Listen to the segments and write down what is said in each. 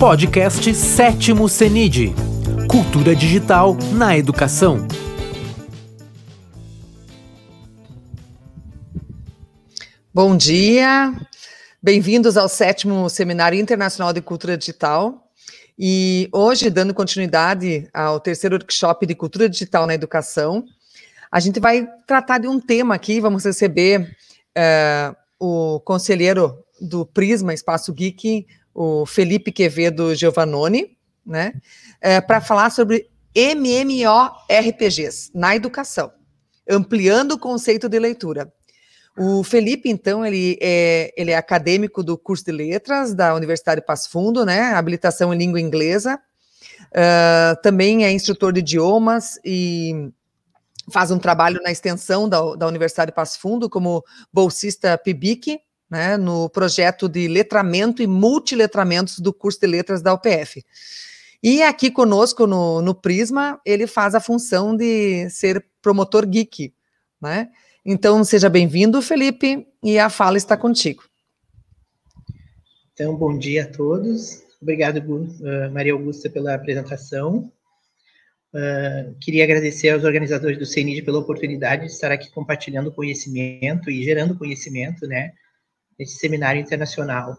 Podcast Sétimo CENID Cultura Digital na Educação. Bom dia, bem-vindos ao sétimo Seminário Internacional de Cultura Digital. E hoje, dando continuidade ao terceiro workshop de Cultura Digital na Educação, a gente vai tratar de um tema aqui, vamos receber uh, o conselheiro do Prisma Espaço Geek, o Felipe Quevedo Giovannoni, né, uh, para falar sobre MMORPGs na educação, ampliando o conceito de leitura. O Felipe, então, ele é, ele é acadêmico do curso de letras da Universidade de Passo Fundo, né? Habilitação em língua inglesa. Uh, também é instrutor de idiomas e faz um trabalho na extensão da, da Universidade de Passo Fundo como bolsista PIBIC, né? No projeto de letramento e multiletramentos do curso de letras da UPF. E aqui conosco no, no Prisma, ele faz a função de ser promotor geek, né? Então, seja bem-vindo, Felipe, e a fala está contigo. Então, bom dia a todos. Obrigado, uh, Maria Augusta, pela apresentação. Uh, queria agradecer aos organizadores do CENID pela oportunidade de estar aqui compartilhando conhecimento e gerando conhecimento, né, nesse seminário internacional.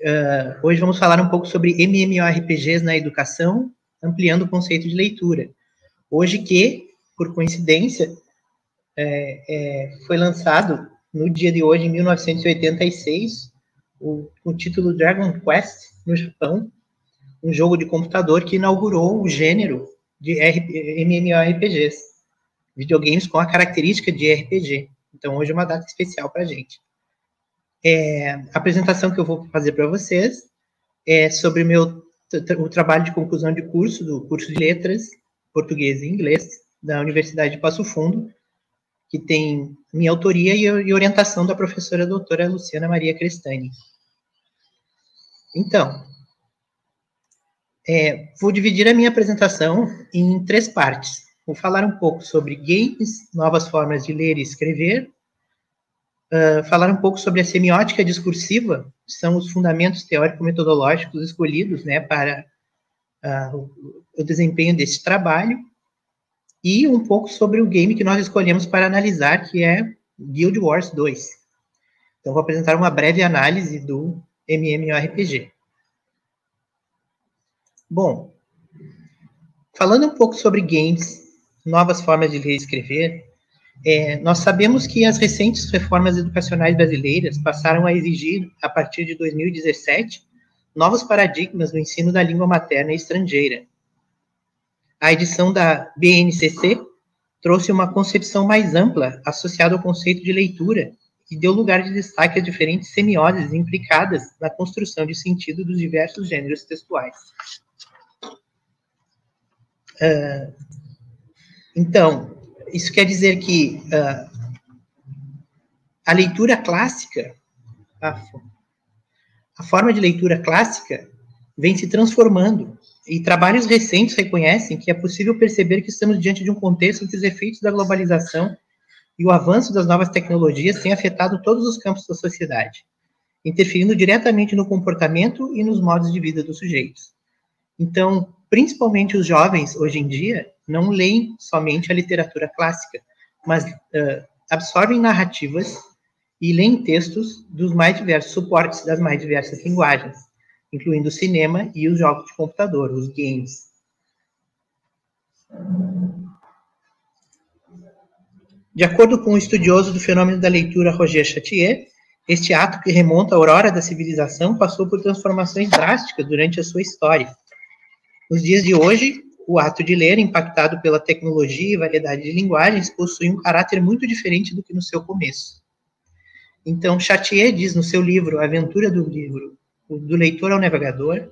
Uh, hoje vamos falar um pouco sobre MMORPGs na educação, ampliando o conceito de leitura. Hoje que, por coincidência, é, é, foi lançado no dia de hoje, em 1986, o, o título Dragon Quest no Japão, um jogo de computador que inaugurou o gênero de MMORPGs, videogames com a característica de RPG. Então, hoje é uma data especial para a gente. É, a apresentação que eu vou fazer para vocês é sobre meu o trabalho de conclusão de curso do curso de letras português e inglês da Universidade de Passo Fundo, que tem minha autoria e, orientação da professora doutora Luciana Maria Crestani. Então, é, vou dividir a minha apresentação em três partes. Vou falar um pouco sobre games, novas formas de ler e escrever, uh, falar um pouco sobre a semiótica discursiva, que são os fundamentos teórico-metodológicos escolhidos né, para uh, o, desempenho desse trabalho, e um pouco sobre o game que nós escolhemos para analisar, que é Guild Wars 2. Então, vou apresentar uma breve análise do MMORPG. Bom, falando um pouco sobre games, novas formas de ler e escrever, é, nós sabemos que as recentes reformas educacionais brasileiras passaram a exigir, a partir de 2017, novos paradigmas no ensino da língua materna e estrangeira, a edição da BNCC trouxe uma concepção mais ampla associada ao conceito de leitura e deu lugar de destaque a diferentes semioses implicadas na construção de sentido dos diversos gêneros textuais. Uh, então, isso quer dizer que uh, a leitura clássica, a, a forma de leitura clássica, vem se transformando e trabalhos recentes reconhecem que é possível perceber que estamos diante de um contexto em que os efeitos da globalização e o avanço das novas tecnologias têm afetado todos os campos da sociedade, interferindo diretamente no comportamento e nos modos de vida dos sujeitos. Então, principalmente os jovens, hoje em dia, não leem somente a literatura clássica, mas uh, absorvem narrativas e leem textos dos mais diversos suportes das mais diversas linguagens incluindo o cinema e os jogos de computador, os games. De acordo com o estudioso do fenômeno da leitura Roger Chatier, este ato que remonta à aurora da civilização passou por transformações drásticas durante a sua história. Nos dias de hoje, o ato de ler, impactado pela tecnologia e variedade de linguagens, possui um caráter muito diferente do que no seu começo. Então, Chatier diz no seu livro A Aventura do Livro do leitor ao navegador,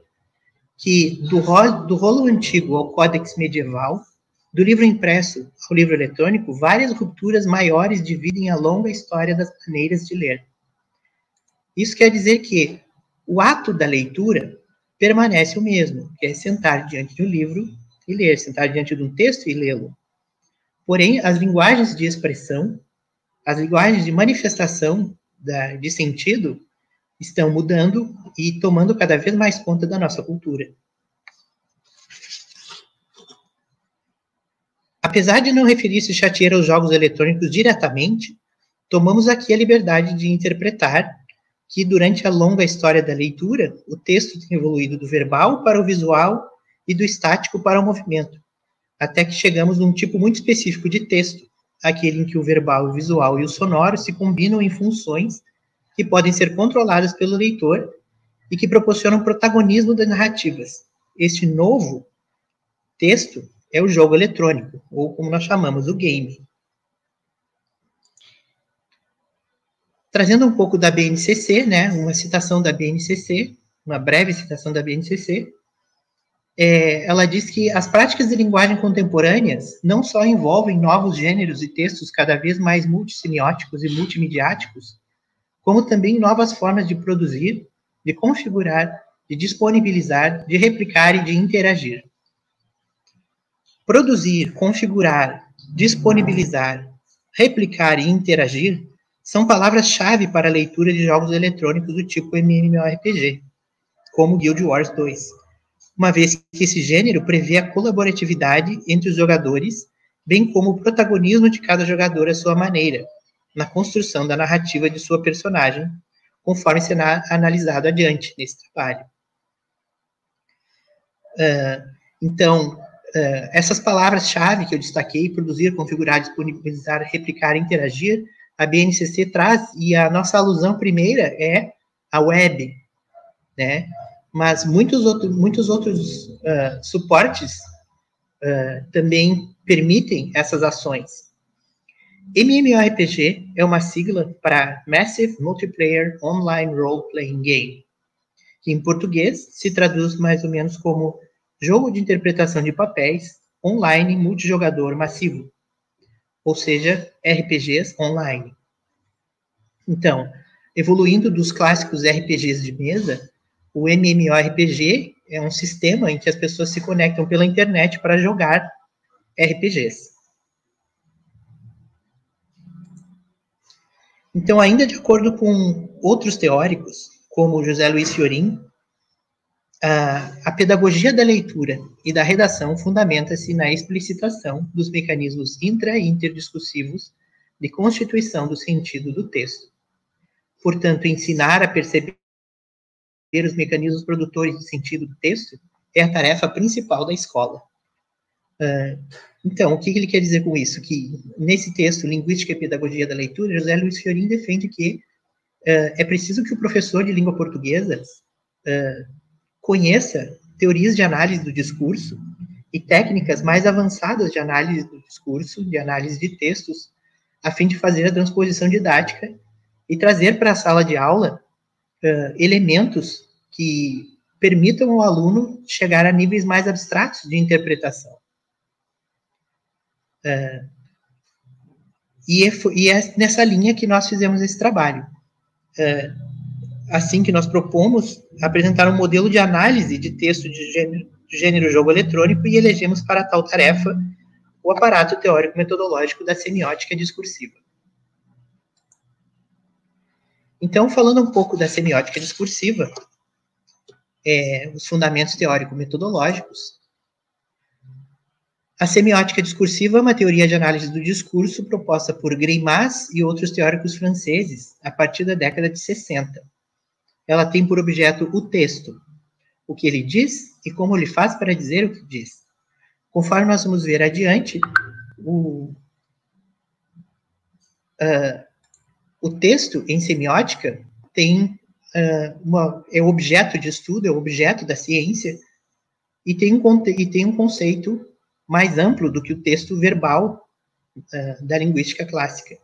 que do, ro do rolo antigo ao códex medieval, do livro impresso ao livro eletrônico, várias rupturas maiores dividem a longa história das maneiras de ler. Isso quer dizer que o ato da leitura permanece o mesmo, que é sentar diante de um livro e ler, sentar diante de um texto e lê-lo. Porém, as linguagens de expressão, as linguagens de manifestação da, de sentido, estão mudando e tomando cada vez mais conta da nossa cultura. Apesar de não referir-se Chatier aos jogos eletrônicos diretamente, tomamos aqui a liberdade de interpretar que, durante a longa história da leitura, o texto tem evoluído do verbal para o visual e do estático para o movimento, até que chegamos num tipo muito específico de texto, aquele em que o verbal, o visual e o sonoro se combinam em funções que podem ser controladas pelo leitor e que proporcionam protagonismo das narrativas. Este novo texto é o jogo eletrônico, ou como nós chamamos, o game. Trazendo um pouco da BNCC, né, uma citação da BNCC, uma breve citação da BNCC, é, ela diz que as práticas de linguagem contemporâneas não só envolvem novos gêneros e textos cada vez mais multissemióticos e multimediáticos, como também novas formas de produzir, de configurar, de disponibilizar, de replicar e de interagir. Produzir, configurar, disponibilizar, replicar e interagir são palavras-chave para a leitura de jogos eletrônicos do tipo MMORPG, como Guild Wars 2 uma vez que esse gênero prevê a colaboratividade entre os jogadores, bem como o protagonismo de cada jogador à sua maneira, na construção da narrativa de sua personagem, conforme será analisado adiante nesse trabalho. Uh, então, uh, essas palavras-chave que eu destaquei, produzir, configurar, disponibilizar, replicar, interagir, a BNCC traz, e a nossa alusão primeira é a web, né? Mas muitos, outro, muitos outros uh, suportes uh, também permitem essas ações. MMORPG é uma sigla para Massive Multiplayer Online Role Playing Game, que em português se traduz mais ou menos como jogo de interpretação de papéis online multijogador massivo, ou seja, RPGs online. Então, evoluindo dos clássicos RPGs de mesa, o MMORPG é um sistema em que as pessoas se conectam pela internet para jogar RPGs. Então, ainda de acordo com outros teóricos, como José Luiz Fiorin, a, pedagogia da leitura e da redação fundamenta-se na explicitação dos mecanismos intra e interdiscursivos de constituição do sentido do texto. Portanto, ensinar a perceber os mecanismos produtores de sentido do texto é a tarefa principal da escola. Uh, então, o que ele quer dizer com isso? Que nesse texto, Linguística e Pedagogia da Leitura, José Luiz Fiorin defende que uh, é preciso que o professor de língua portuguesa uh, conheça teorias de análise do discurso e técnicas mais avançadas de análise do discurso, de análise de textos, a fim de fazer a transposição didática e trazer para a sala de aula elementos que permitam ao aluno chegar a níveis mais abstratos de interpretação. É, e, é, e, é, nessa linha que nós fizemos esse trabalho. É, assim que nós propomos apresentar um modelo de análise de texto de gênero, de gênero jogo eletrônico e elegemos para tal tarefa o aparato teórico-metodológico da semiótica discursiva. Então, falando um pouco da semiótica discursiva, é, os fundamentos teórico-metodológicos. A semiótica discursiva é uma teoria de análise do discurso proposta por Greimas e outros teóricos franceses a partir da década de 60. Ela tem por objeto o texto, o que ele diz e como ele faz para dizer o que diz. Conforme nós vamos ver adiante, o, uh, o texto em semiótica tem uh, uma, é objeto de estudo, é objeto da ciência, e tem um, e tem um conceito mais amplo do que o texto verbal uh, da linguística clássica.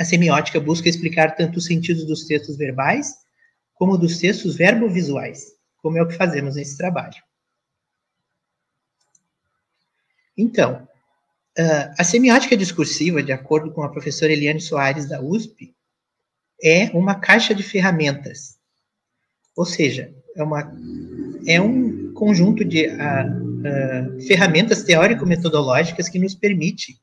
A semiótica busca explicar tanto os sentidos dos textos verbais, como dos textos verbovisuais, como é o que fazemos nesse trabalho. Então, uh, a semiótica discursiva, de acordo com a professora Eliane Soares, da USP, é uma caixa de ferramentas. Ou seja, é, uma, é um conjunto de uh, uh, ferramentas teórico-metodológicas que nos permite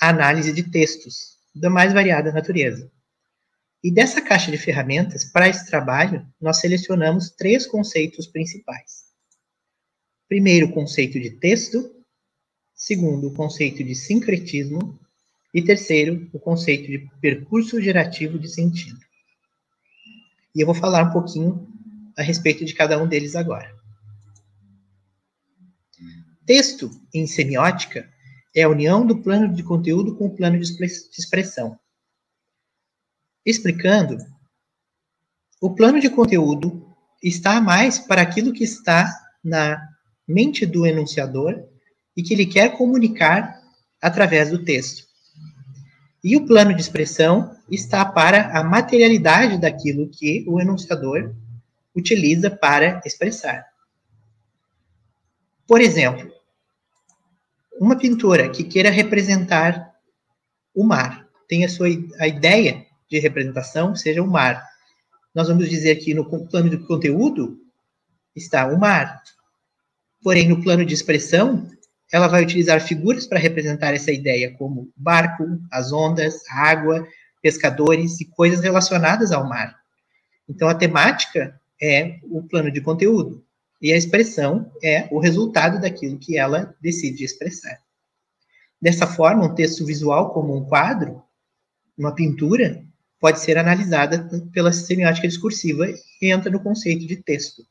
a análise de textos da mais variada natureza. E dessa caixa de ferramentas, para esse trabalho, nós selecionamos três conceitos principais. Primeiro, o conceito de texto. Segundo, o conceito de sincretismo. E terceiro, o conceito de percurso gerativo de sentido. E eu vou falar um pouquinho a respeito de cada um deles agora. Texto, em semiótica, é a união do plano de conteúdo com o plano de expressão. Explicando, o plano de conteúdo está mais para aquilo que está na mente do enunciador e que ele quer comunicar através do texto. E o plano de expressão está para a materialidade daquilo que o enunciador utiliza para expressar. Por exemplo, uma pintora que queira representar o mar, tem a sua a ideia de representação seja o mar. Nós vamos dizer que no plano de conteúdo está o mar. Porém, no plano de expressão, ela vai utilizar figuras para representar essa ideia, como barco, as ondas, a água, pescadores e coisas relacionadas ao mar. Então, a temática é o plano de conteúdo e a expressão é o resultado daquilo que ela decide expressar. Dessa forma, um texto visual, como um quadro, uma pintura, pode ser analisada pela semiótica discursiva e entra no conceito de texto.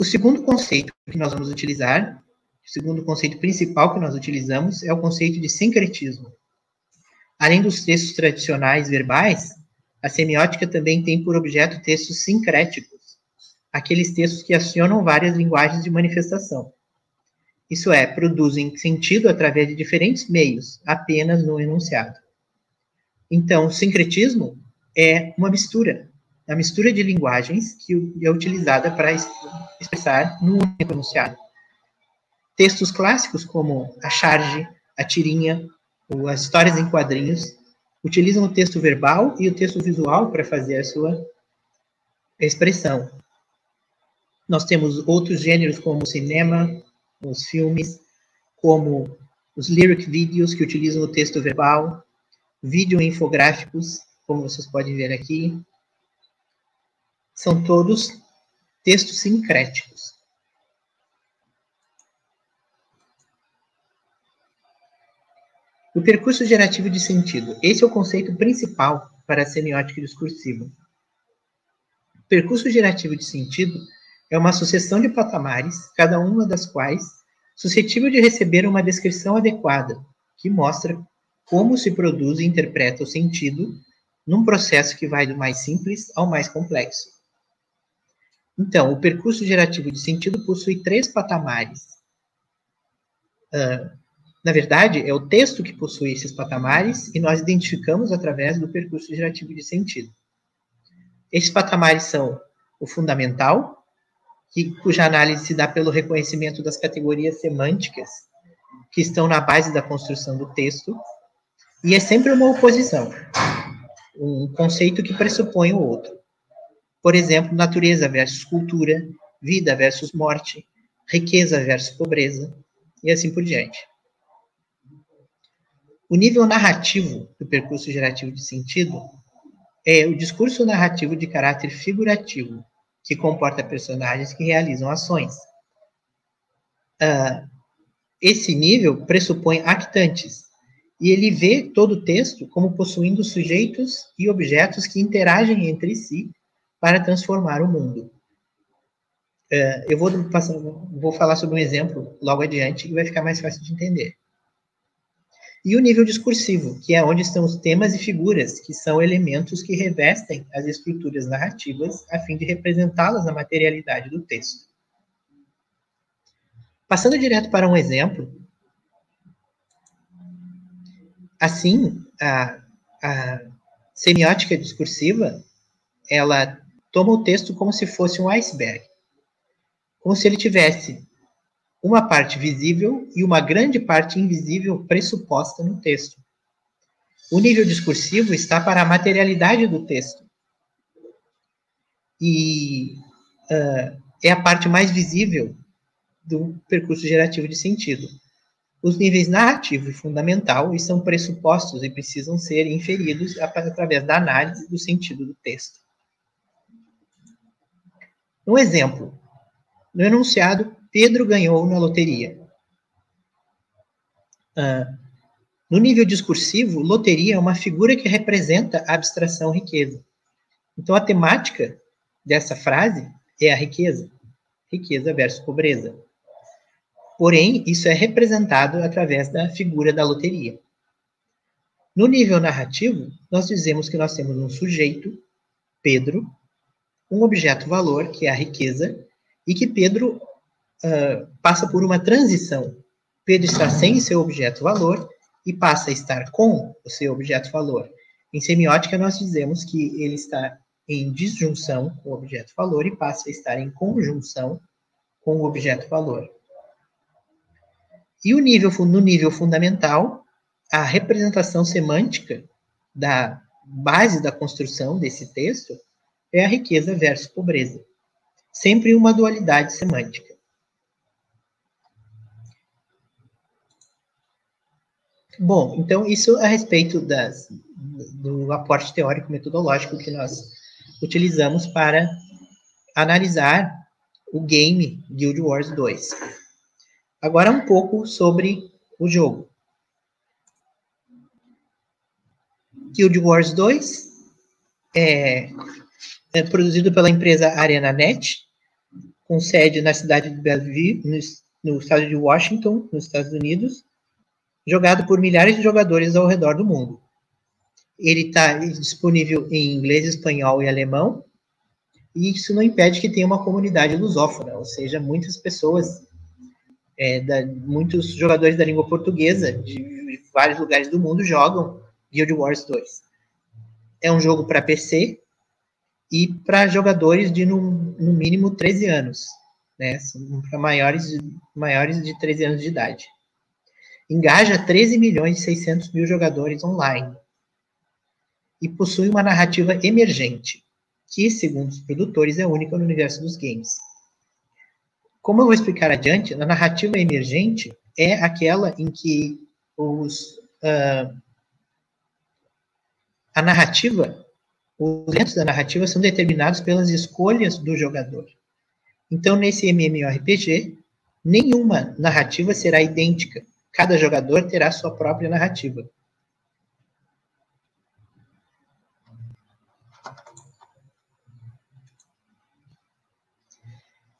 O segundo conceito que nós vamos utilizar, o segundo conceito principal que nós utilizamos é o conceito de sincretismo. Além dos textos tradicionais verbais, a semiótica também tem por objeto textos sincréticos, aqueles textos que acionam várias linguagens de manifestação. Isso é, produzem sentido através de diferentes meios, apenas no enunciado. Então, o sincretismo é uma mistura, a mistura de linguagens que é utilizada para expressar no único enunciado. Textos clássicos como a charge, a tirinha, ou as histórias em quadrinhos utilizam o texto verbal e o texto visual para fazer a sua expressão. Nós temos outros gêneros como o cinema, os filmes, como os lyric videos que utilizam o texto verbal, vídeo infográficos, como vocês podem ver aqui. São todos textos sincréticos. O percurso gerativo de sentido. Esse é o conceito principal para a semiótica discursiva. O percurso gerativo de sentido é uma sucessão de patamares, cada uma das quais suscetível de receber uma descrição adequada, que mostra como se produz e interpreta o sentido num processo que vai do mais simples ao mais complexo. Então, o percurso gerativo de sentido possui três patamares. Uh, na verdade, é o texto que possui esses patamares e nós identificamos através do percurso gerativo de sentido. Esses patamares são o fundamental, que, cuja análise se dá pelo reconhecimento das categorias semânticas que estão na base da construção do texto, e é sempre uma oposição, um conceito que pressupõe o outro. Por exemplo, natureza versus cultura, vida versus morte, riqueza versus pobreza, e assim por diante. O nível narrativo do percurso gerativo de sentido é o discurso narrativo de caráter figurativo, que comporta personagens que realizam ações. Uh, esse nível pressupõe actantes, e ele vê todo o texto como possuindo sujeitos e objetos que interagem entre si para transformar o mundo. Uh, eu vou, passar, vou falar sobre um exemplo logo adiante que vai ficar mais fácil de entender e o nível discursivo, que é onde estão os temas e figuras, que são elementos que revestem as estruturas narrativas a fim de representá-las na materialidade do texto. Passando direto para um exemplo, assim, a, a semiótica discursiva, ela toma o texto como se fosse um iceberg, como se ele tivesse uma parte visível e uma grande parte invisível pressuposta no texto. O nível discursivo está para a materialidade do texto. E uh, é a parte mais visível do percurso gerativo de sentido. os níveis narrativo e fundamental são pressupostos e precisam ser inferidos através da análise do sentido do texto. Um exemplo. No enunciado, Pedro ganhou na loteria. Ah, no nível discursivo, loteria é uma figura que representa a abstração riqueza. Então, a temática dessa frase é a riqueza. Riqueza versus pobreza. Porém, isso é representado através da figura da loteria. No nível narrativo, nós dizemos que nós temos um sujeito, Pedro, um objeto valor, que é a riqueza, e que Pedro uh, passa por uma transição. Pedro está sem seu objeto valor e passa a estar com o seu objeto valor. Em semiótica, nós dizemos que ele está em disjunção com o objeto valor e passa a estar em conjunção com o objeto valor. E o nível, no nível fundamental, a representação semântica da base da construção desse texto é a riqueza versus pobreza. Sempre uma dualidade semântica. Bom, então isso a respeito das, do aporte teórico metodológico que nós utilizamos para analisar o game Guild Wars 2. Agora um pouco sobre o jogo. Guild Wars 2 é, é produzido pela empresa ArenaNet, com sede na cidade de Bellevue, no, no estado de Washington, nos Estados Unidos, jogado por milhares de jogadores ao redor do mundo. Ele está disponível em inglês, espanhol e alemão, e isso não impede que tenha uma comunidade lusófona, ou seja, muitas pessoas, é, da, muitos jogadores da língua portuguesa de vários lugares do mundo jogam Guild Wars 2. É um jogo para PC e para jogadores de no, no, mínimo 13 anos, né? Para maiores, maiores de 13 anos de idade. Engaja 13 milhões e 600 mil jogadores online e possui uma narrativa emergente, que, segundo os produtores, é única no universo dos games. Como eu vou explicar adiante, a narrativa emergente é aquela em que os, uh, a narrativa, os eventos da narrativa são determinados pelas escolhas do jogador. Então, nesse MMORPG, nenhuma narrativa será idêntica. Cada jogador terá sua própria narrativa.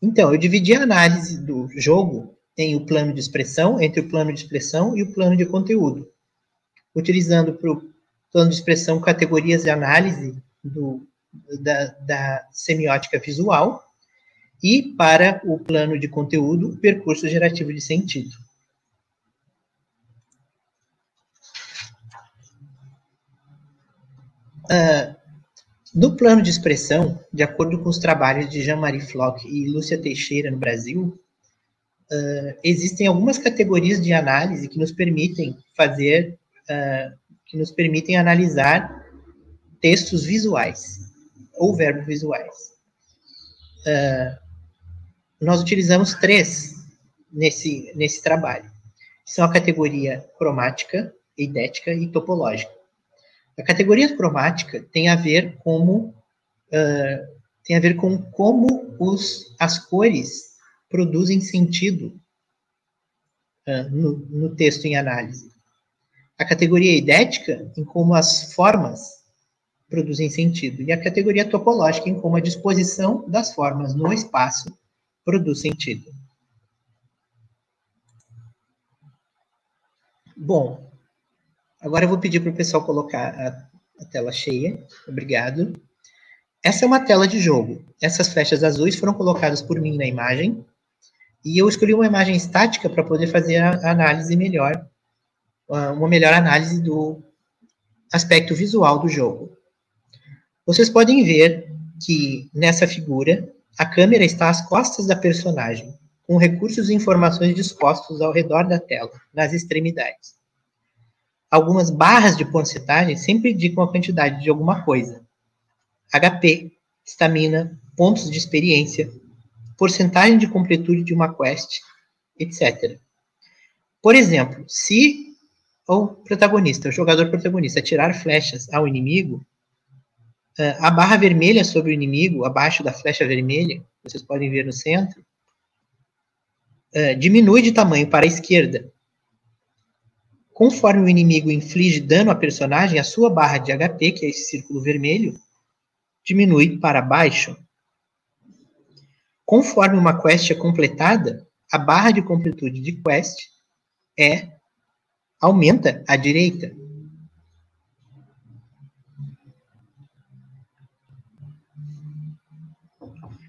Então, eu dividi a análise do jogo em o plano de expressão, entre o plano de expressão e o plano de conteúdo, utilizando para o plano de expressão categorias de análise do, da, da semiótica visual e para o plano de conteúdo, percurso gerativo de sentido. Uh, no plano de expressão, de acordo com os trabalhos de Jean-Marie Floch e Lúcia Teixeira no Brasil, uh, existem algumas categorias de análise que nos permitem fazer, uh, que nos permitem analisar textos visuais ou verbos visuais. Uh, nós utilizamos três nesse, nesse trabalho. São a categoria cromática, eidética e topológica. A categoria cromática tem a ver como uh, tem a ver com como os, as cores produzem sentido uh, no, no texto em análise. A categoria idética em como as formas produzem sentido e a categoria topológica em como a disposição das formas no espaço produz sentido. Bom, Agora eu vou pedir para o pessoal colocar a, a tela cheia. Obrigado. Essa é uma tela de jogo. Essas flechas azuis foram colocadas por mim na imagem. E eu escolhi uma imagem estática para poder fazer a análise melhor, uma melhor análise do aspecto visual do jogo. Vocês podem ver que nessa figura a câmera está às costas da personagem, com recursos e informações dispostos ao redor da tela, nas extremidades algumas barras de porcentagem sempre indicam a quantidade de alguma coisa. HP, estamina, pontos de experiência, porcentagem de completude de uma quest, etc. Por exemplo, se o protagonista, o jogador protagonista, tirar flechas ao inimigo, eh, a barra vermelha sobre o inimigo, abaixo da flecha vermelha, vocês podem ver no centro, eh, diminui de tamanho para a esquerda. Conforme o inimigo inflige dano à personagem, a sua barra de HP, que é esse círculo vermelho, diminui para baixo. Conforme uma quest é completada, a barra de completude de quest é aumenta à direita.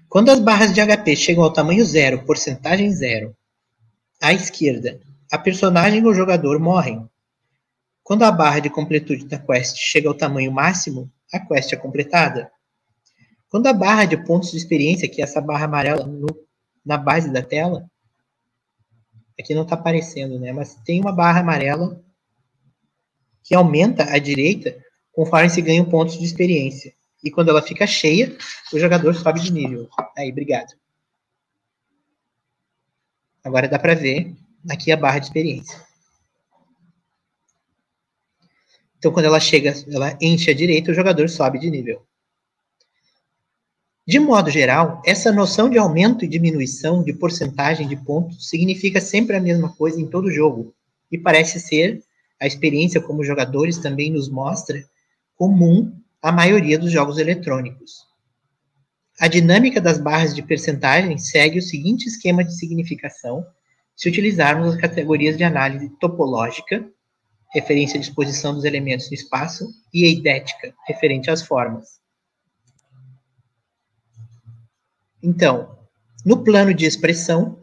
Quando as barras de HP chegam ao tamanho zero, porcentagem zero, à esquerda, a personagem ou jogador morrem. Quando a barra de completude da quest chega ao tamanho máximo, a quest é completada. Quando a barra de pontos de experiência, que é essa barra amarela no, na base da tela, aqui não está aparecendo, né? Mas tem uma barra amarela que aumenta à direita conforme se ganham pontos de experiência. E quando ela fica cheia, o jogador sobe de nível. Aí, obrigado. Agora dá para ver aqui a barra de experiência. Então, quando ela chega, ela enche à direita, o jogador sobe de nível. De modo geral, essa noção de aumento e diminuição de porcentagem de pontos significa sempre a mesma coisa em todo jogo, e parece ser, a experiência como jogadores também nos mostra, comum à maioria dos jogos eletrônicos. A dinâmica das barras de percentagem segue o seguinte esquema de significação se utilizarmos as categorias de análise topológica, referente à disposição dos elementos no espaço, e eidética, referente às formas. Então, no plano de expressão,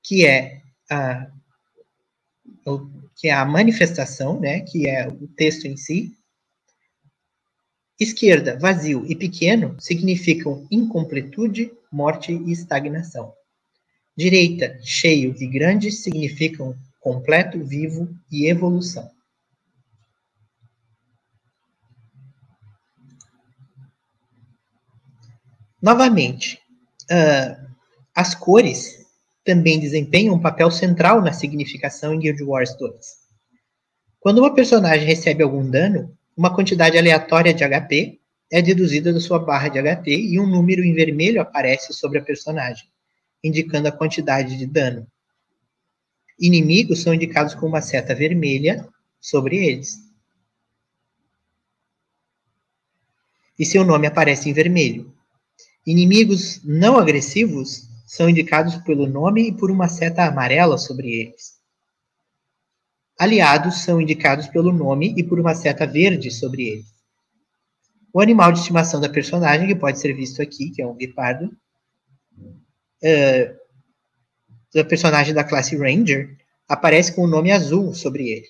que é a, que é a manifestação, né, que é o texto em si, esquerda, vazio e pequeno significam incompletude, morte e estagnação. Direita, cheio e grande significam completo, vivo e evolução. Novamente, uh, as cores também desempenham um papel central na significação em Guild Wars 2. Quando uma personagem recebe algum dano, uma quantidade aleatória de HP é deduzida da sua barra de HP e um número em vermelho aparece sobre a personagem, indicando a quantidade de dano. Inimigos são indicados com uma seta vermelha sobre eles. E seu nome aparece em vermelho. Inimigos não agressivos são indicados pelo nome e por uma seta amarela sobre eles. Aliados são indicados pelo nome e por uma seta verde sobre eles. O animal de estimação da personagem, que pode ser visto aqui, que é um guepardo, uh, da personagem da classe Ranger, aparece com o nome azul sobre ele.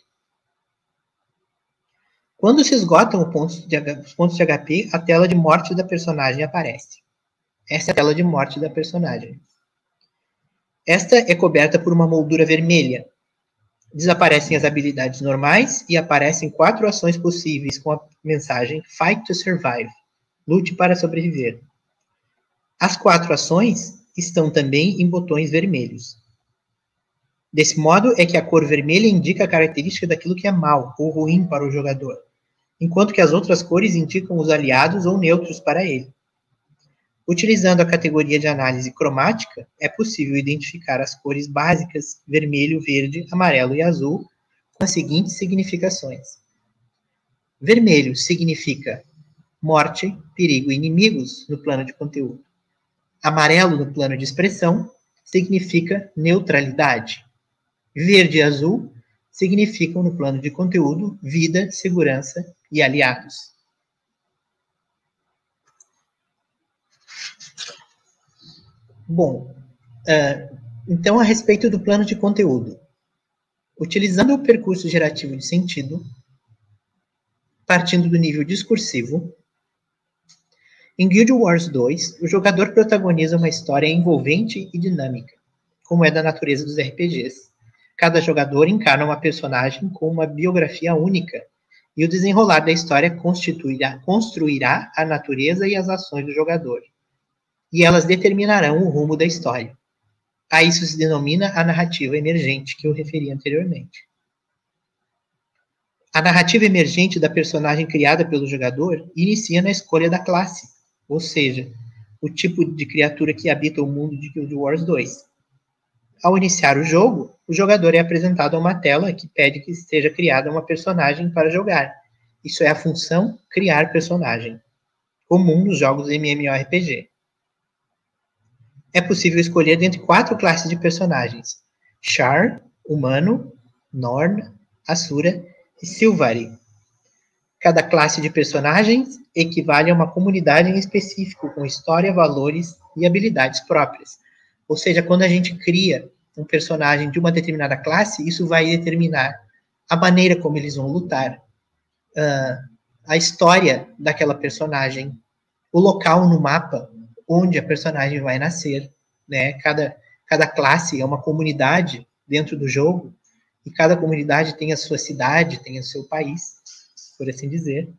Quando se esgotam os pontos de HP, a tela de morte da personagem aparece. Essa é a tela de morte da personagem. Esta é coberta por uma moldura vermelha. Desaparecem as habilidades normais e aparecem quatro ações possíveis com a mensagem Fight to Survive. Lute para sobreviver. As quatro ações estão também em botões vermelhos. Desse modo é que a cor vermelha indica a característica daquilo que é mal ou ruim para o jogador, enquanto que as outras cores indicam os aliados ou neutros para ele. Utilizando a categoria de análise cromática, é possível identificar as cores básicas vermelho, verde, amarelo e azul com as seguintes significações. Vermelho significa morte, perigo e inimigos no plano de conteúdo. Amarelo no plano de expressão significa neutralidade. Verde e azul significam no plano de conteúdo vida, segurança e aliados. Bom, uh, então a respeito do plano de conteúdo. Utilizando o percurso gerativo de sentido, partindo do nível discursivo, em Guild Wars 2, o jogador protagoniza uma história envolvente e dinâmica, como é da natureza dos RPGs. Cada jogador encarna uma personagem com uma biografia única, e o desenrolar da história constituirá, construirá a natureza e as ações do jogador e elas determinarão o rumo da história. A isso se denomina a narrativa emergente, que eu referi anteriormente. A narrativa emergente da personagem criada pelo jogador inicia na escolha da classe, ou seja, o tipo de criatura que habita o mundo de Guild Wars 2. Ao iniciar o jogo, o jogador é apresentado a uma tela que pede que seja criada uma personagem para jogar. Isso é a função criar personagem, comum nos jogos MMORPG. É possível escolher dentre quatro classes de personagens: Char, Humano, Norn, Asura e Silvari. Cada classe de personagens equivale a uma comunidade em específico, com história, valores e habilidades próprias. Ou seja, quando a gente cria um personagem de uma determinada classe, isso vai determinar a maneira como eles vão lutar, uh, a história daquela personagem, o local no mapa onde a personagem vai nascer, né? Cada, cada classe é uma comunidade dentro do jogo e cada comunidade tem a sua cidade, tem o seu país, por assim dizer.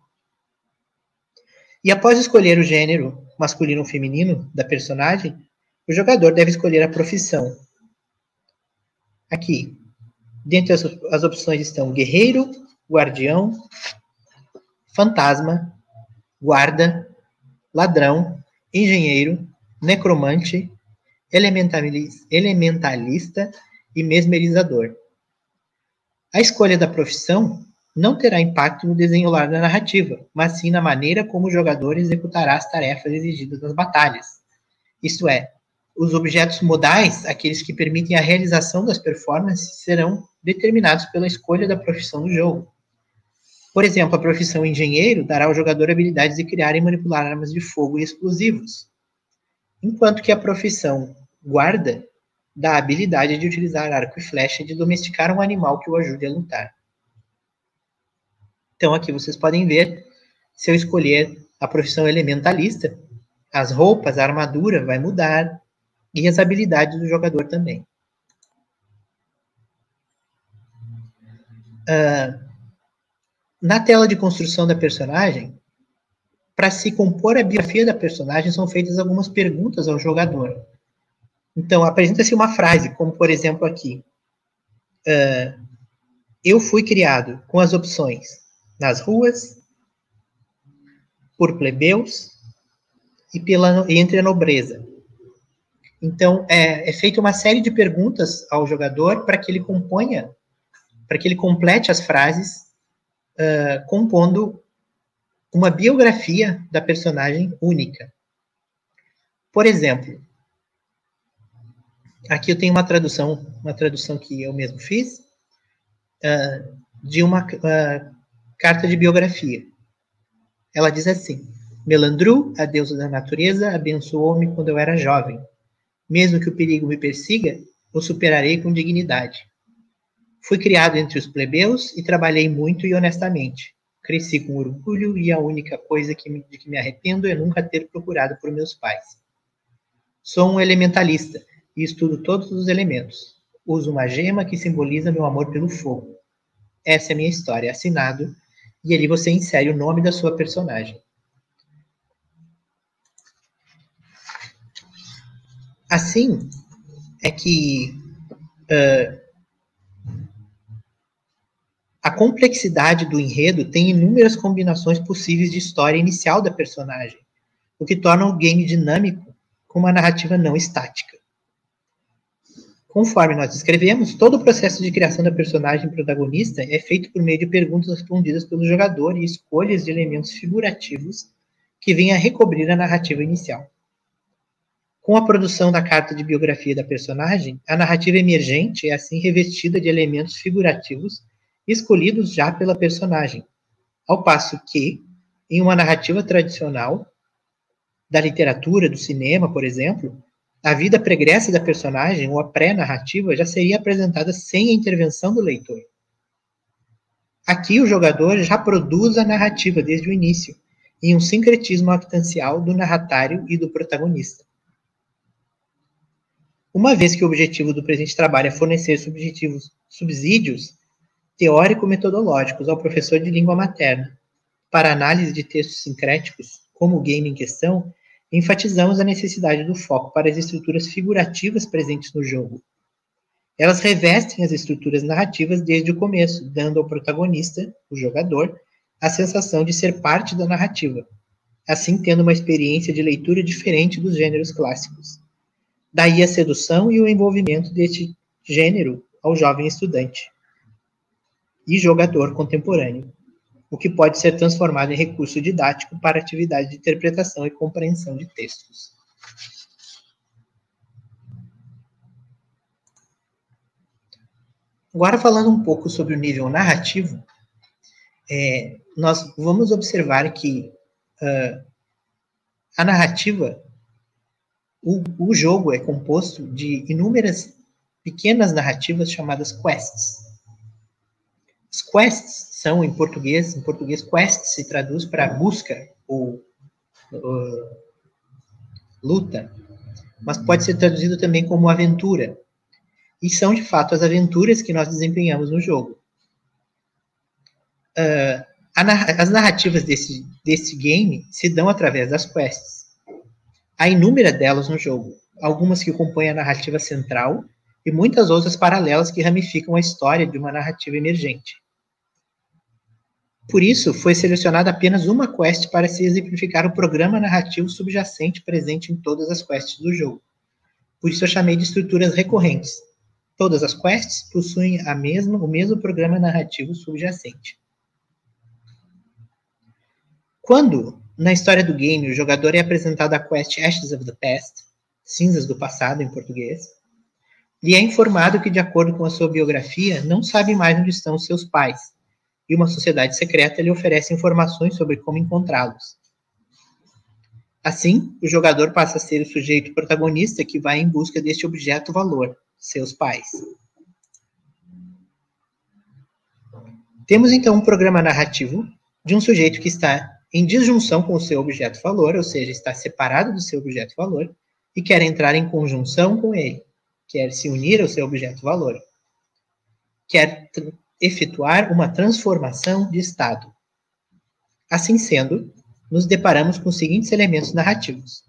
E após escolher o gênero masculino ou feminino da personagem, o jogador deve escolher a profissão. Aqui, dentre as, as opções estão guerreiro, guardião, fantasma, guarda, ladrão, engenheiro, necromante, elementalista e mesmerizador. A escolha da profissão não terá impacto no desenrolar da narrativa, mas sim na maneira como o jogador executará as tarefas exigidas nas batalhas. Isto é, os objetos modais, aqueles que permitem a realização das performances, serão determinados pela escolha da profissão do jogo. Por exemplo, a profissão engenheiro dará ao jogador habilidades de criar e manipular armas de fogo e explosivos, enquanto que a profissão guarda da habilidade de utilizar arco e flecha e de domesticar um animal que o ajude a lutar. Então, aqui vocês podem ver, se eu escolher a profissão elementalista, as roupas, a armadura vai mudar e as habilidades do jogador também. Uh, na tela de construção da personagem, para se compor a biografia da personagem, são feitas algumas perguntas ao jogador. Então, apresenta-se uma frase, como por exemplo aqui: uh, Eu fui criado com as opções nas ruas, por plebeus e pela, entre a nobreza. Então, é, é feita uma série de perguntas ao jogador para que ele componha, para que ele complete as frases, uh, compondo uma biografia da personagem única. Por exemplo, aqui eu tenho uma tradução, uma tradução que eu mesmo fiz, uh, de uma uh, carta de biografia. Ela diz assim: Melandru, a deusa da natureza, abençoou-me quando eu era jovem. Mesmo que o perigo me persiga, o superarei com dignidade. Fui criado entre os plebeus e trabalhei muito e honestamente. Cresci com orgulho e a única coisa que me, de que me arrependo é nunca ter procurado por meus pais. Sou um elementalista e estudo todos os elementos. Uso uma gema que simboliza meu amor pelo fogo. Essa é a minha história, assinado, e ali você insere o nome da sua personagem. Assim é que uh, a complexidade do enredo tem inúmeras combinações possíveis de história inicial da personagem, o que torna o game dinâmico com uma narrativa não estática. Conforme nós escrevemos, todo o processo de criação da personagem protagonista é feito por meio de perguntas respondidas pelo jogador e escolhas de elementos figurativos que vêm a recobrir a narrativa inicial. Com a produção da carta de biografia da personagem, a narrativa emergente é assim revestida de elementos figurativos escolhidos já pela personagem, ao passo que, em uma narrativa tradicional, da literatura, do cinema, por exemplo, a vida pregressa da personagem, ou a pré-narrativa, já seria apresentada sem a intervenção do leitor. Aqui o jogador já produz a narrativa desde o início, em um sincretismo actancial do narratário e do protagonista. Uma vez que o objetivo do presente trabalho é fornecer subjetivos, subsídios teórico-metodológicos ao professor de língua materna para análise de textos sincréticos, como o game em questão, enfatizamos a necessidade do foco para as estruturas figurativas presentes no jogo. Elas revestem as estruturas narrativas desde o começo, dando ao protagonista, o jogador, a sensação de ser parte da narrativa, assim tendo uma experiência de leitura diferente dos gêneros clássicos. Daí a sedução e o envolvimento deste gênero ao jovem estudante e jogador contemporâneo, o que pode ser transformado em recurso didático para atividade de interpretação e compreensão de textos. Agora, falando um pouco sobre o nível narrativo, é, nós vamos observar que uh, a narrativa, o, o jogo é composto de inúmeras pequenas narrativas chamadas quests. As quests são em português, em português quest se traduz para busca ou uh, luta, mas pode ser traduzido também como aventura. E são de fato as aventuras que nós desempenhamos no jogo. Uh, as narrativas desse, desse game se dão através das quests. Há inúmeras delas no jogo, algumas que compõem a narrativa central e muitas outras paralelas que ramificam a história de uma narrativa emergente. Por isso, foi selecionada apenas uma quest para se exemplificar o programa narrativo subjacente presente em todas as quests do jogo. Por isso eu chamei de estruturas recorrentes. Todas as quests possuem a mesma, o mesmo programa narrativo subjacente. Quando, na história do game, o jogador é apresentado a quest Ashes of the Past, Cinzas do Passado em português, lhe é informado que, de acordo com a sua biografia, não sabe mais onde estão seus pais, e uma sociedade secreta lhe oferece informações sobre como encontrá-los. Assim, o jogador passa a ser o sujeito protagonista que vai em busca deste objeto valor, seus pais. Temos então um programa narrativo de um sujeito que está em disjunção com o seu objeto valor, ou seja, está separado do seu objeto valor e quer entrar em conjunção com ele, quer se unir ao seu objeto valor, quer efetuar uma transformação de estado. Assim sendo, nos deparamos com os seguintes elementos narrativos.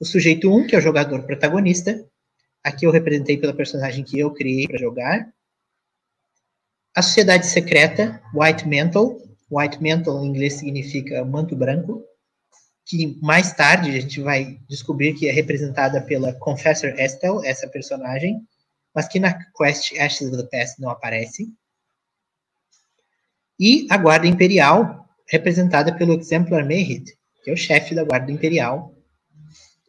O sujeito 1, um, que é o jogador protagonista, aqui eu representei pela personagem que eu criei para jogar. A sociedade secreta, White Mantle. White Mantle em inglês significa manto branco, que mais tarde a gente vai descobrir que é representada pela Confessor Estel, essa personagem, mas que na quest Ashes of the Past não aparece. E a Guarda Imperial, representada pelo Exemplar Mayhead, que é o chefe da Guarda Imperial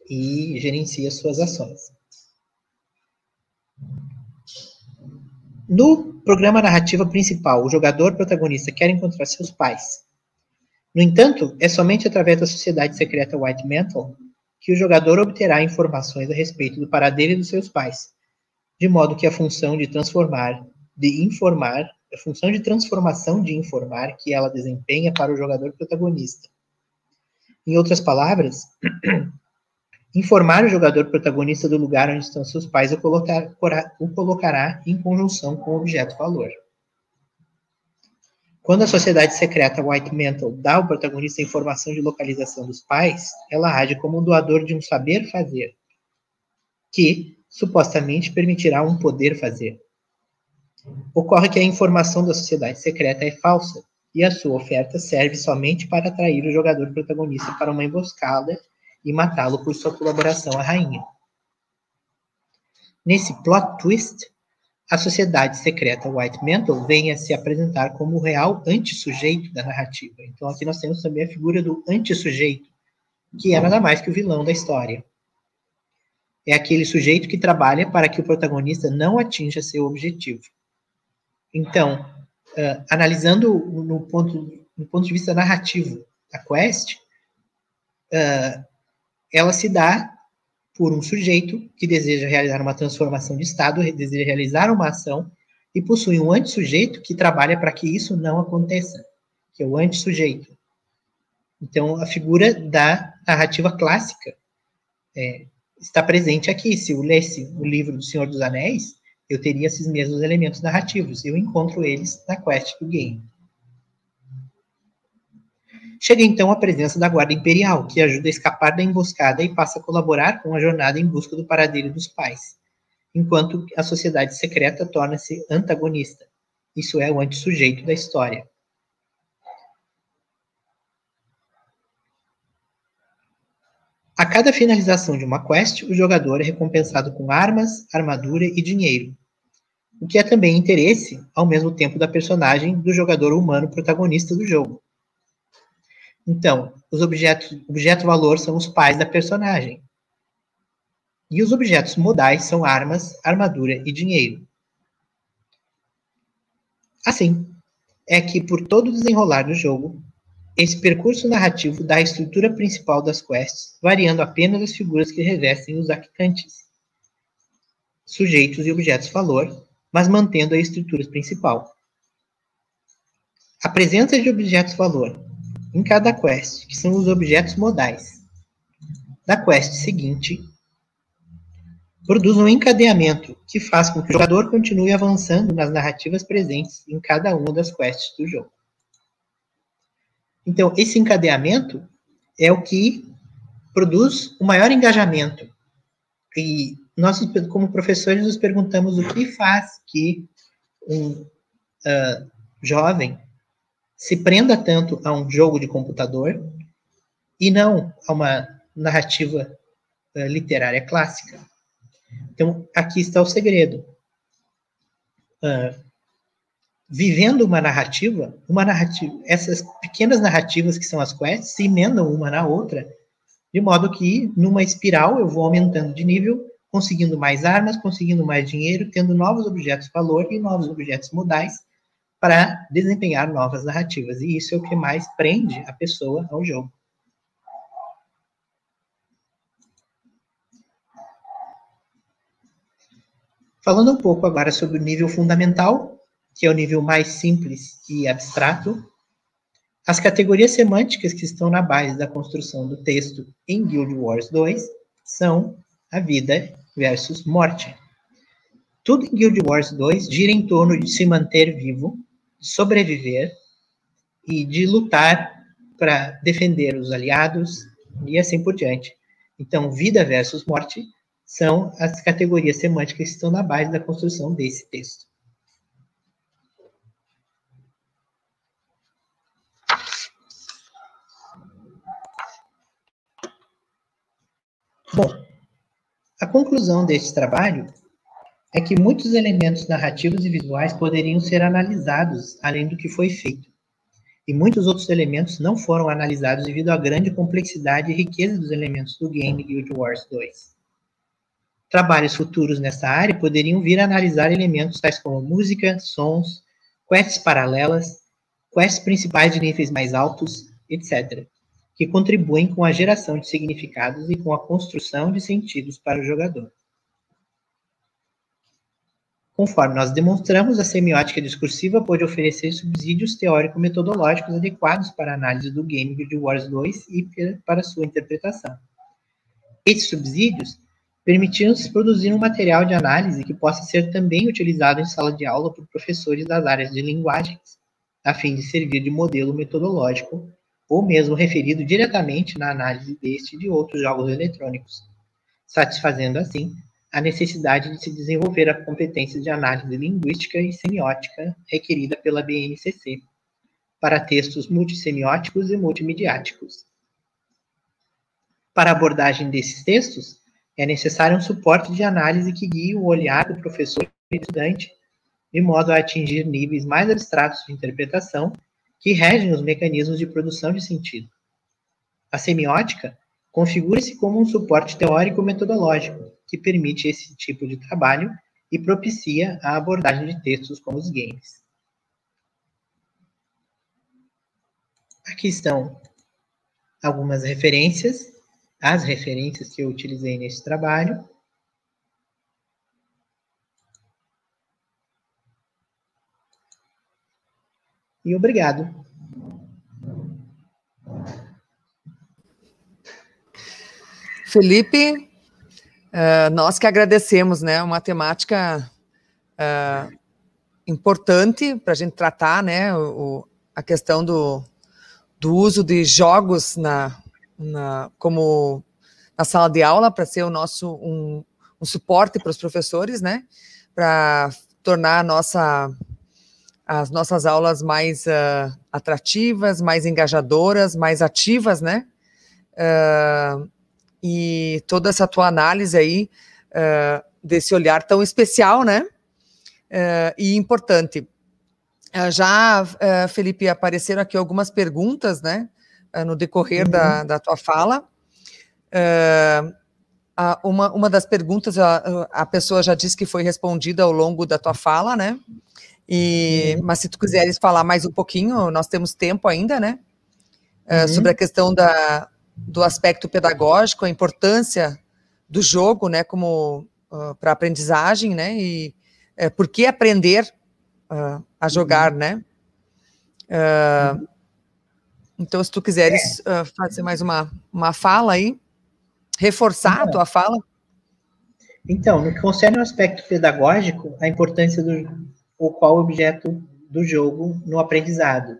e gerencia suas ações. No programa narrativa principal, o jogador protagonista quer encontrar seus pais. No entanto, é somente através da sociedade secreta White Mantle que o jogador obterá informações a respeito do paradeiro dos seus pais, de modo que a função de transformar, de informar, a função de transformação de informar que ela desempenha para o jogador protagonista. Em outras palavras, informar o jogador protagonista do lugar onde estão seus pais o, colocar, o colocará em conjunção com o objeto valor. Quando a sociedade secreta White Mantle dá ao protagonista a informação de localização dos pais, ela age como um doador de um saber fazer, que, supostamente permitirá um poder fazer. Ocorre que a informação da sociedade secreta é falsa e a sua oferta serve somente para atrair o jogador protagonista para uma emboscada e matá-lo por sua colaboração à rainha. Nesse plot twist, a sociedade secreta White Mantle vem a se apresentar como o real antissujeito da narrativa. Então aqui nós temos também a figura do antissujeito, que é nada mais que o vilão da história é aquele sujeito que trabalha para que o protagonista não atinja seu objetivo. Então, uh, analisando no ponto, no ponto de vista narrativo a quest, uh, ela se dá por um sujeito que deseja realizar uma transformação de estado, deseja realizar uma ação e possui um antissujeito que trabalha para que isso não aconteça, que é o antissujeito. Então, a figura da narrativa clássica é, está presente aqui. Se eu lesse o livro do Senhor dos Anéis, eu teria esses mesmos elementos narrativos. Eu encontro eles na quest do game. Chega então a presença da Guarda Imperial, que ajuda a escapar da emboscada e passa a colaborar com a jornada em busca do paradeiro dos pais, enquanto a sociedade secreta torna-se antagonista. Isso é o antissujeito da história. A cada finalização de uma quest, o jogador é recompensado com armas, armadura e dinheiro, o que é também interesse, ao mesmo tempo, da personagem do jogador humano protagonista do jogo. Então, os objetos, objeto-valor são os pais da personagem. E os objetos modais são armas, armadura e dinheiro. Assim, é que por todo o desenrolar do jogo, esse percurso narrativo dá a estrutura principal das quests, variando apenas as figuras que revestem os aquitantes, sujeitos e objetos-valor, mas mantendo a estrutura principal. A presença de objetos-valor em cada quest, que são os objetos modais, da quest seguinte, produz um encadeamento que faz com que o jogador continue avançando nas narrativas presentes em cada uma das quests do jogo. Então, esse encadeamento é o que produz o maior engajamento. E nós, como professores, nos perguntamos o que faz que um uh, jovem se prenda tanto a um jogo de computador e não a uma narrativa uh, literária clássica. Então, aqui está o segredo. Uh, vivendo uma narrativa, uma narrativa, essas pequenas narrativas que são as quests se emendam uma na outra, de modo que numa espiral eu vou aumentando de nível, conseguindo mais armas, conseguindo mais dinheiro, tendo novos objetos valor e novos objetos modais para desempenhar novas narrativas. E isso é o que mais prende a pessoa ao jogo. Falando um pouco agora sobre o nível fundamental, que é o nível mais simples e abstrato, as categorias semânticas que estão na base da construção do texto em Guild Wars 2 são a vida versus morte. Tudo em Guild Wars 2 gira em torno de se manter vivo, sobreviver e de lutar para defender os aliados e assim por diante. Então, vida versus morte são as categorias semânticas que estão na base da construção desse texto. Bom, a conclusão deste trabalho é que muitos elementos narrativos e visuais poderiam ser analisados além do que foi feito, e muitos outros elementos não foram analisados devido à grande complexidade e riqueza dos elementos do game Guild Wars 2. Trabalhos futuros nessa área poderiam vir a analisar elementos tais como música, sons, quests paralelas, quests principais de níveis mais altos, etc que contribuem com a geração de significados e com a construção de sentidos para o jogador. Conforme nós demonstramos, a semiótica discursiva pode oferecer subsídios teórico-metodológicos adequados para a análise do game Guild Wars 2 e para sua interpretação. Esses subsídios permitiram-se produzir um material de análise que possa ser também utilizado em sala de aula por professores das áreas de linguagens, a fim de servir de modelo metodológico ou mesmo referido diretamente na análise deste e de outros jogos eletrônicos, satisfazendo assim a necessidade de se desenvolver a competência de análise linguística e semiótica requerida pela BNCC para textos multissemióticos e multimediáticos. Para a abordagem desses textos, é necessário um suporte de análise que guie o olhar do professor e estudante de modo a atingir níveis mais abstratos de interpretação que regem os mecanismos de produção de sentido. A semiótica configura-se como um suporte teórico-metodológico que permite esse tipo de trabalho e propicia a abordagem de textos como os games. Aqui estão algumas referências, as referências que eu utilizei nesse trabalho. E obrigado. Felipe, uh, nós que agradecemos, né? Uma temática uh, importante para a gente tratar, né? O, a questão do, do uso de jogos na, na como na sala de aula para ser o nosso um, um suporte para os professores, né? Para tornar a nossa as nossas aulas mais uh, atrativas, mais engajadoras, mais ativas, né? Uh, e toda essa tua análise aí uh, desse olhar tão especial, né? e importante. já, Felipe, apareceram aqui algumas perguntas, né? no decorrer uhum. da, da tua fala. uma, uma das perguntas, a, a pessoa já disse que foi respondida ao longo da tua fala, né? E, uhum. Mas se tu quiseres falar mais um pouquinho, nós temos tempo ainda, né? Uh, sobre a questão da, do aspecto pedagógico, a importância do jogo, né, como uh, para aprendizagem, né? E uh, por que aprender uh, a jogar, uhum. né? Uhum. Então, se tu quiseres é. fazer mais uma, uma fala aí, reforçar então, a tua fala. Então, no que concerne o aspecto pedagógico, a importância do, ou qual o objeto do jogo no aprendizado,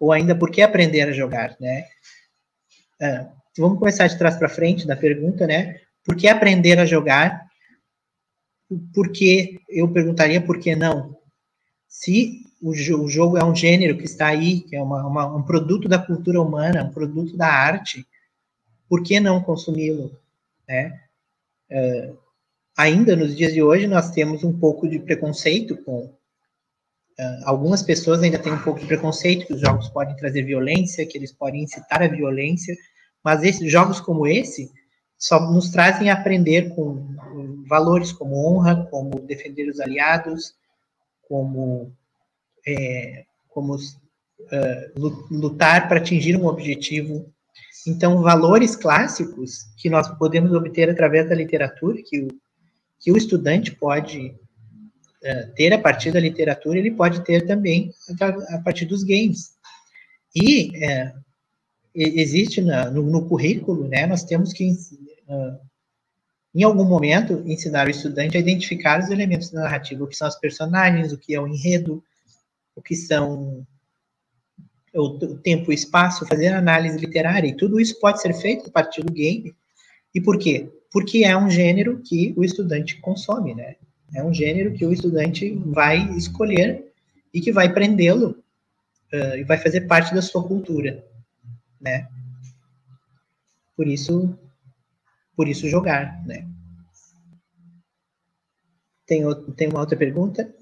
ou ainda por que aprender a jogar, né? Ah, vamos começar de trás para frente da pergunta, né? Por que aprender a jogar? Por que eu perguntaria por que não? Se o, o jogo é um gênero que está aí, que é uma, uma, um produto da cultura humana, um produto da arte, por que não consumi-lo? Né? Uh, ainda nos dias de hoje nós temos um pouco de preconceito com algumas pessoas ainda têm um pouco de preconceito que os jogos podem trazer violência, que eles podem incitar a violência, mas esses jogos como esse só nos trazem a aprender com valores como honra, como defender os aliados, como é, como uh, lutar para atingir um objetivo. Então, valores clássicos que nós podemos obter através da literatura, que o, que o estudante pode ter a partir da literatura, ele pode ter também a, partir dos games. E é, existe na, no, no, currículo, né, nós temos que, uh, em algum momento, ensinar o estudante a identificar os elementos da narrativa, o que são os personagens, o que é o enredo, o que são o, tempo e espaço, fazer análise literária, e tudo isso pode ser feito a partir do game. E por quê? Porque é um gênero que o estudante consome, né? É um gênero que o estudante vai escolher e que vai prendê-lo uh, e vai fazer parte da sua cultura, né? Por isso, por isso jogar, né? Tem, outro, tem uma outra pergunta?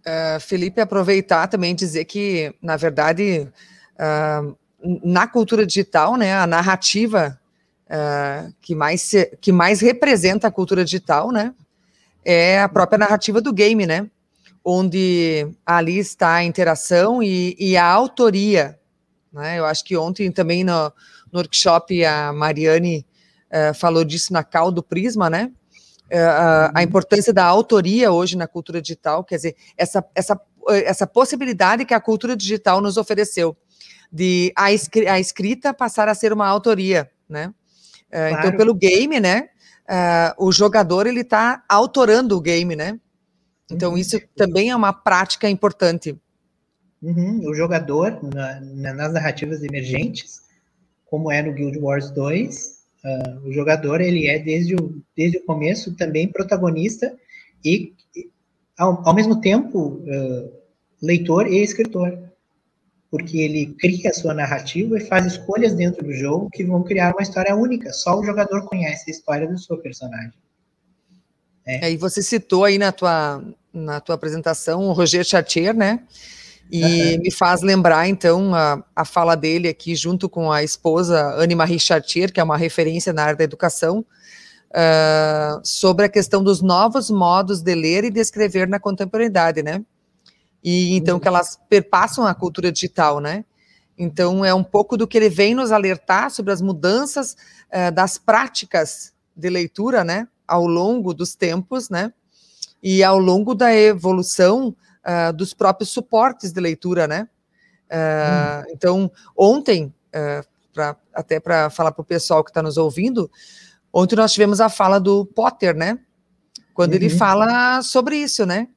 Uh, Felipe, aproveitar também dizer que, na verdade, uh, na cultura digital, né, a narrativa uh, que, mais se, que mais representa a cultura digital, né, é a própria narrativa do game, né? Onde ali está a interação e, e a autoria. Né? Eu acho que ontem também no, no workshop a Mariane uh, falou disso na cal do Prisma, né? Uh, a, a, importância da autoria hoje na cultura digital, quer dizer, essa, essa, essa possibilidade que a cultura digital nos ofereceu de a, escrita passar a ser uma autoria, né? Uh, claro. Então, pelo game, né? Uh, o jogador ele está autorando o game, né? Então uhum. isso também é uma prática importante. Uhum. O jogador, na, nas narrativas emergentes, como é no Guild Wars 2, uh, ah, o jogador ele é desde o, desde o começo também protagonista e, ao, ao mesmo tempo, uh, leitor e escritor porque ele cria a sua narrativa e faz escolhas dentro do jogo que vão criar uma história única. Só o jogador conhece a história do seu personagem. É. E você citou aí na tua, na tua apresentação o Roger Chartier, né? E uhum. me faz lembrar, então, a, a fala dele aqui, junto com a esposa Anne-Marie Chartier, que é uma referência na área da educação, uh, sobre a questão dos novos modos de ler e de escrever na contemporaneidade, né? E então que elas perpassam a cultura digital, né? Então é um pouco do que ele vem nos alertar sobre as mudanças uh, das práticas de leitura, né, ao longo dos tempos, né, e ao longo da evolução uh, dos próprios suportes de leitura, né. Uh, hum. Então ontem, pra, até para falar para o pessoal que está nos ouvindo, ontem nós tivemos a fala do Potter, né, quando uhum. ele fala sobre isso, né,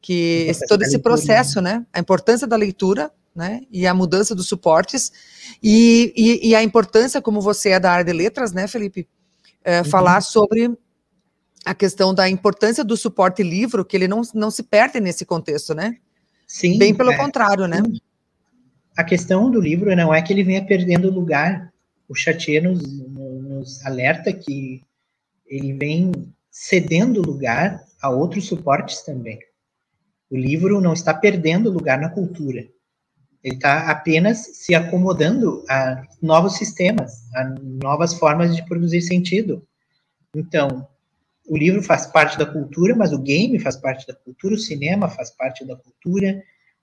que esse, todo esse processo, né? A importância da leitura né? E a mudança dos suportes e, e, e, a importância, como você é da área de letras, né, Felipe? É, uhum. Falar sobre a questão da importância do suporte livro, que ele não, não se perde nesse contexto, né? Sim. Bem pelo é, contrário, né? A questão do livro não é que ele venha perdendo lugar. O Chatier nos, nos alerta que ele vem cedendo lugar a outros suportes também. O livro não está perdendo lugar na cultura. Ele está apenas se acomodando a novos sistemas, a novas formas de produzir sentido. Então, o livro faz parte da cultura, mas o game faz parte da cultura, o cinema faz parte da cultura,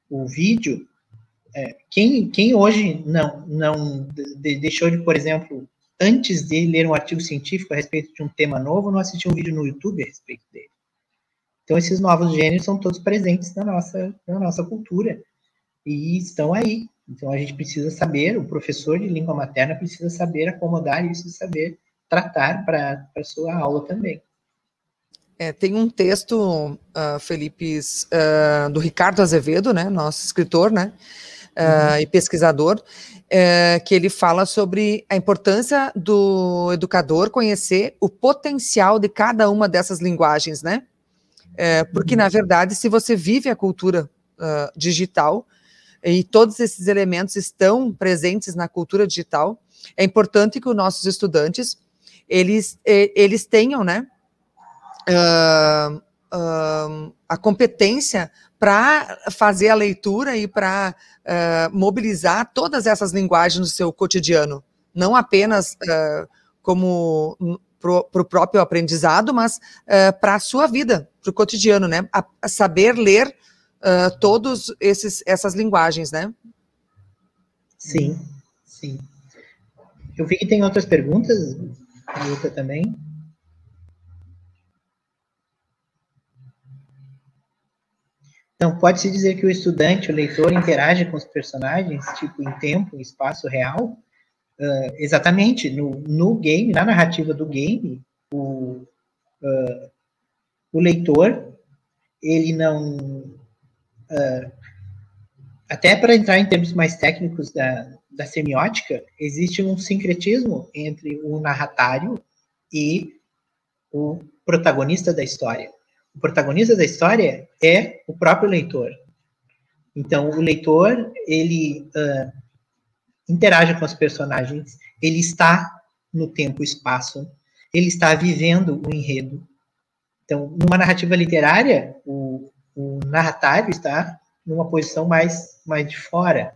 o vídeo. É, quem, quem hoje não, não de, deixou de, por exemplo, antes de ler um artigo científico a respeito de um tema novo, não assistiu um vídeo no YouTube a respeito dele? Então, esses novos gêneros são todos presentes na nossa, na nossa cultura e estão aí. Então, a gente precisa saber, o professor de língua materna precisa saber acomodar isso e saber tratar para a sua aula também. É, tem um texto, uh, Felipe, uh, do Ricardo Azevedo, né, nosso escritor, né, uh, uhum. e pesquisador, eh, que ele fala sobre a importância do educador conhecer o potencial de cada uma dessas linguagens, né, eh, porque na verdade, se você vive a cultura digital e todos esses elementos estão presentes na cultura digital, é importante que os nossos estudantes eles eles tenham, né, uh, uh, a competência para fazer a leitura e para uh, mobilizar todas essas linguagens no seu cotidiano, não apenas como para o próprio aprendizado, mas para a sua vida, para o cotidiano, né? A, a saber ler uh, todos esses essas linguagens, né? Sim, sim. Eu vi que tem outras perguntas, Luta também. Então, pode-se dizer que o estudante, o leitor, interage com os personagens, tipo, em tempo, em espaço real? Uh, exatamente, no, no game, na narrativa do game, o, uh, o leitor, ele não... Uh, até para entrar em termos mais técnicos da, da semiótica, existe um sincretismo entre o narratário e o protagonista da história o protagonista da história é o próprio leitor. Então, o leitor, ele uh, interage com os personagens, ele está no tempo e espaço, ele está vivendo o enredo. Então, numa narrativa literária, o, o narratário está numa posição mais, mais de fora.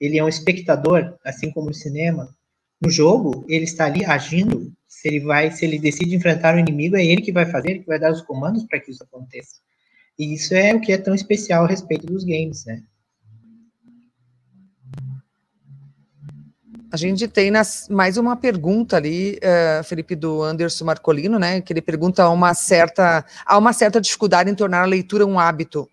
Ele é um espectador, assim como no cinema. No jogo, ele está ali agindo se ele vai, se ele decide enfrentar o inimigo, é ele que vai fazer, que vai dar os comandos para que isso aconteça. E isso é o que é tão especial a respeito dos games, né? A gente tem nas, mais uma pergunta ali, uh, Felipe, do Anderson Marcolino, né? Que ele pergunta uma certa, há uma certa dificuldade em tornar a leitura um hábito.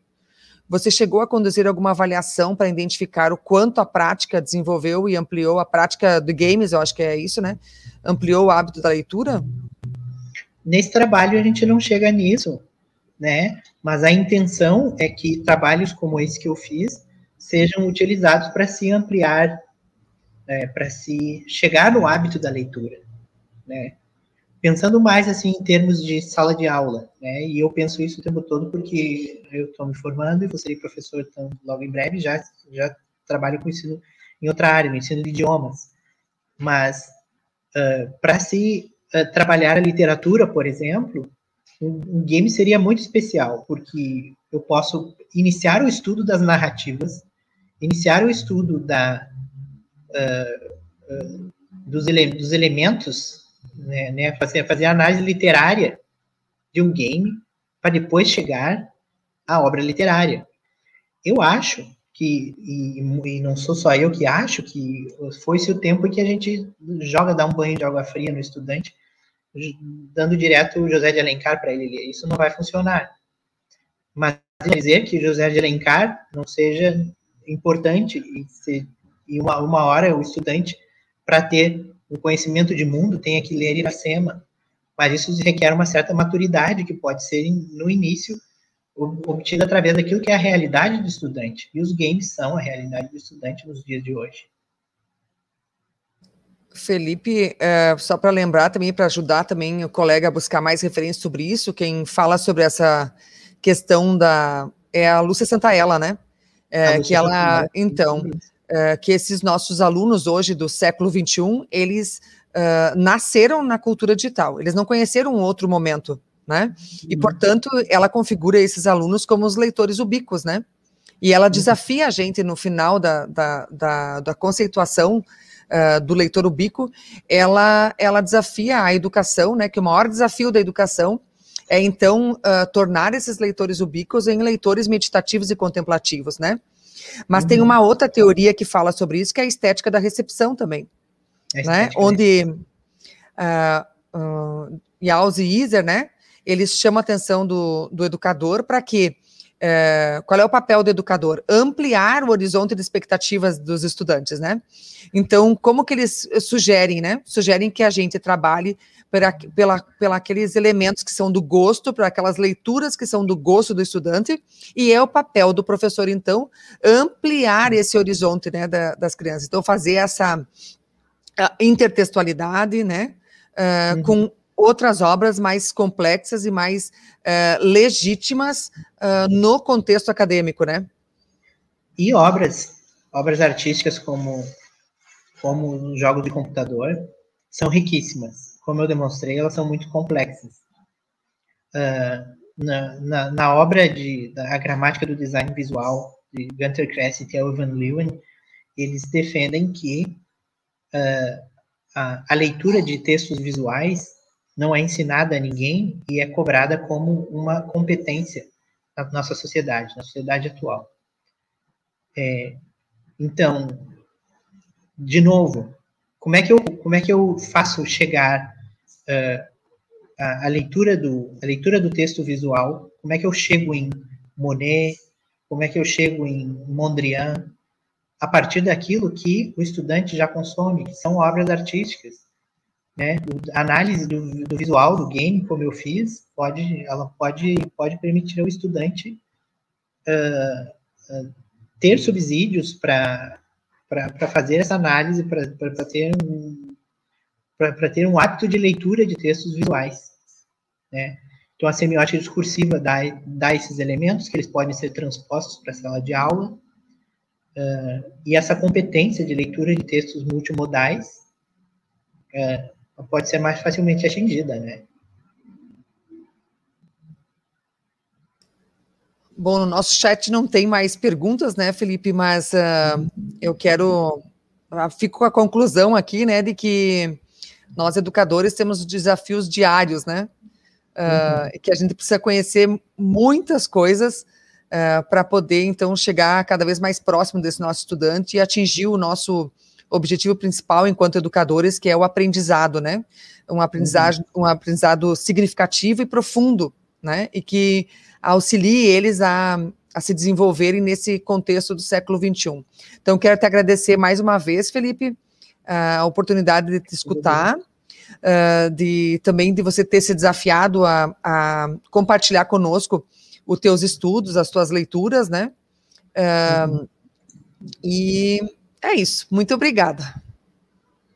Você chegou a conduzir alguma avaliação para identificar o quanto a prática desenvolveu e ampliou a prática do games, eu acho que é isso, né? Ampliou o hábito da leitura? Nesse trabalho a gente não chega nisso, né? Mas a intenção é que trabalhos como esse que eu fiz sejam utilizados para se ampliar, né? para se chegar no hábito da leitura, né? pensando mais assim em termos de sala de aula, né? E eu penso isso o tempo todo porque eu estou me formando e vou ser professor então, logo em breve, já já trabalho com ensino em outra área, no ensino de idiomas. Mas uh, para se uh, trabalhar a literatura, por exemplo, um, um, game seria muito especial, porque eu posso iniciar o estudo das narrativas, iniciar o estudo da dos, ele dos elementos né, né, fazer, fazer análise literária de um game para depois chegar à obra literária. Eu acho que, e, e, não sou só eu que acho, que foi-se o tempo em que a gente joga, dá um banho de água fria no estudante, dando direto o José de Alencar para ele ler. Isso não vai funcionar. Mas dizer que José de Alencar não seja importante e, se, e uma, uma hora o estudante, para ter o conhecimento de mundo, tenha que ler Iracema, mas isso requer uma certa maturidade, que pode ser no início obtida através daquilo que é a realidade do estudante. E os games são a realidade do estudante nos dias de hoje. Felipe, é, só para lembrar também, para ajudar também o colega a buscar mais referências sobre isso, quem fala sobre essa questão da. É a Lúcia Santaella, né? É, que ela. Então, é, que esses nossos alunos hoje do século XXI, eles uh, nasceram na cultura digital, eles não conheceram um outro momento, né? E, uhum. portanto, ela configura esses alunos como os leitores ubíquos, né? E ela uhum. desafia a gente no final da, da, da, da conceituação Uh, do leitor ubíquo, ela, ela desafia a educação, né, que o maior desafio da educação é, então, uh, tornar esses leitores ubíquos em leitores meditativos e contemplativos, né? Mas uhum. tem uma outra teoria que fala sobre isso, que é a estética da recepção também, né? Onde uh, uh, Yause e Iser, né, eles chamam a atenção do, do educador para que é, qual é o papel do educador? Ampliar o horizonte de expectativas dos estudantes, né? Então, como que eles sugerem, né? Sugerem que a gente trabalhe pela, pela, pela aqueles elementos que são do gosto, para aquelas leituras que são do gosto do estudante, e é o papel do professor, então, ampliar esse horizonte, né, da, das crianças. Então, fazer essa intertextualidade, né, uh, uhum. com outras obras mais complexas e mais uh, legítimas uh, no contexto acadêmico, né? E obras, obras artísticas como como jogos de computador são riquíssimas. Como eu demonstrei, elas são muito complexas. Uh, na, na, na, obra de da, gramática do design visual de Gunter Kress e Evan Lewin, eles defendem que a, a leitura de textos visuais não é ensinada a ninguém e é cobrada como uma competência na nossa sociedade, na sociedade atual. É, então, de novo, como é que eu, como é que eu faço chegar uh, a, a, leitura do, a leitura do texto visual? Como é que eu chego em Monet? Como é que eu chego em Mondrian? A partir daquilo que o estudante já consome, que são obras artísticas né? A análise do, do, visual do game, como eu fiz, pode, ela pode, pode permitir ao estudante uh, uh, ter subsídios para fazer essa análise, para ter um para ter um hábito de leitura de textos visuais, né? Então a semiótica discursiva dá, dá esses elementos que eles podem ser transpostos para a sala de aula uh, e essa competência de leitura de textos multimodais uh, pode ser mais facilmente atingida, né? Bom, no nosso chat não tem mais perguntas, né, Felipe? Mas uh, eu quero. Uh, fico com a conclusão aqui, né, de que nós, educadores, temos desafios diários, né? Uh, uhum. Que a gente precisa conhecer muitas coisas para poder, então, chegar cada vez mais próximo desse nosso estudante e atingir o nosso objetivo principal enquanto educadores, que é o aprendizado, né? Um aprendizado, uhum. um aprendizado significativo e profundo, né? E que auxilie eles a, a se desenvolverem nesse contexto do século XXI. Então, quero te agradecer mais uma vez, Felipe, a oportunidade de te escutar, uh, de também de você ter se desafiado a, a compartilhar conosco os teus estudos, as tuas leituras, né? Uh, uhum. E é isso. Muito obrigada.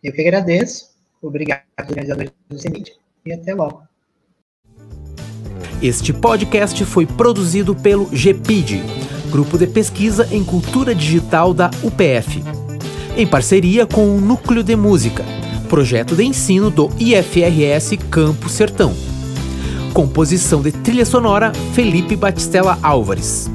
Eu que agradeço. Obrigado, organizadores do CENIT. E até logo. Este podcast foi produzido pelo GPID, Grupo de Pesquisa em Cultura Digital da UPF, em parceria com o Núcleo de Música, projeto de ensino do IFRS Campo Sertão. Composição de trilha sonora Felipe Batistella Álvares.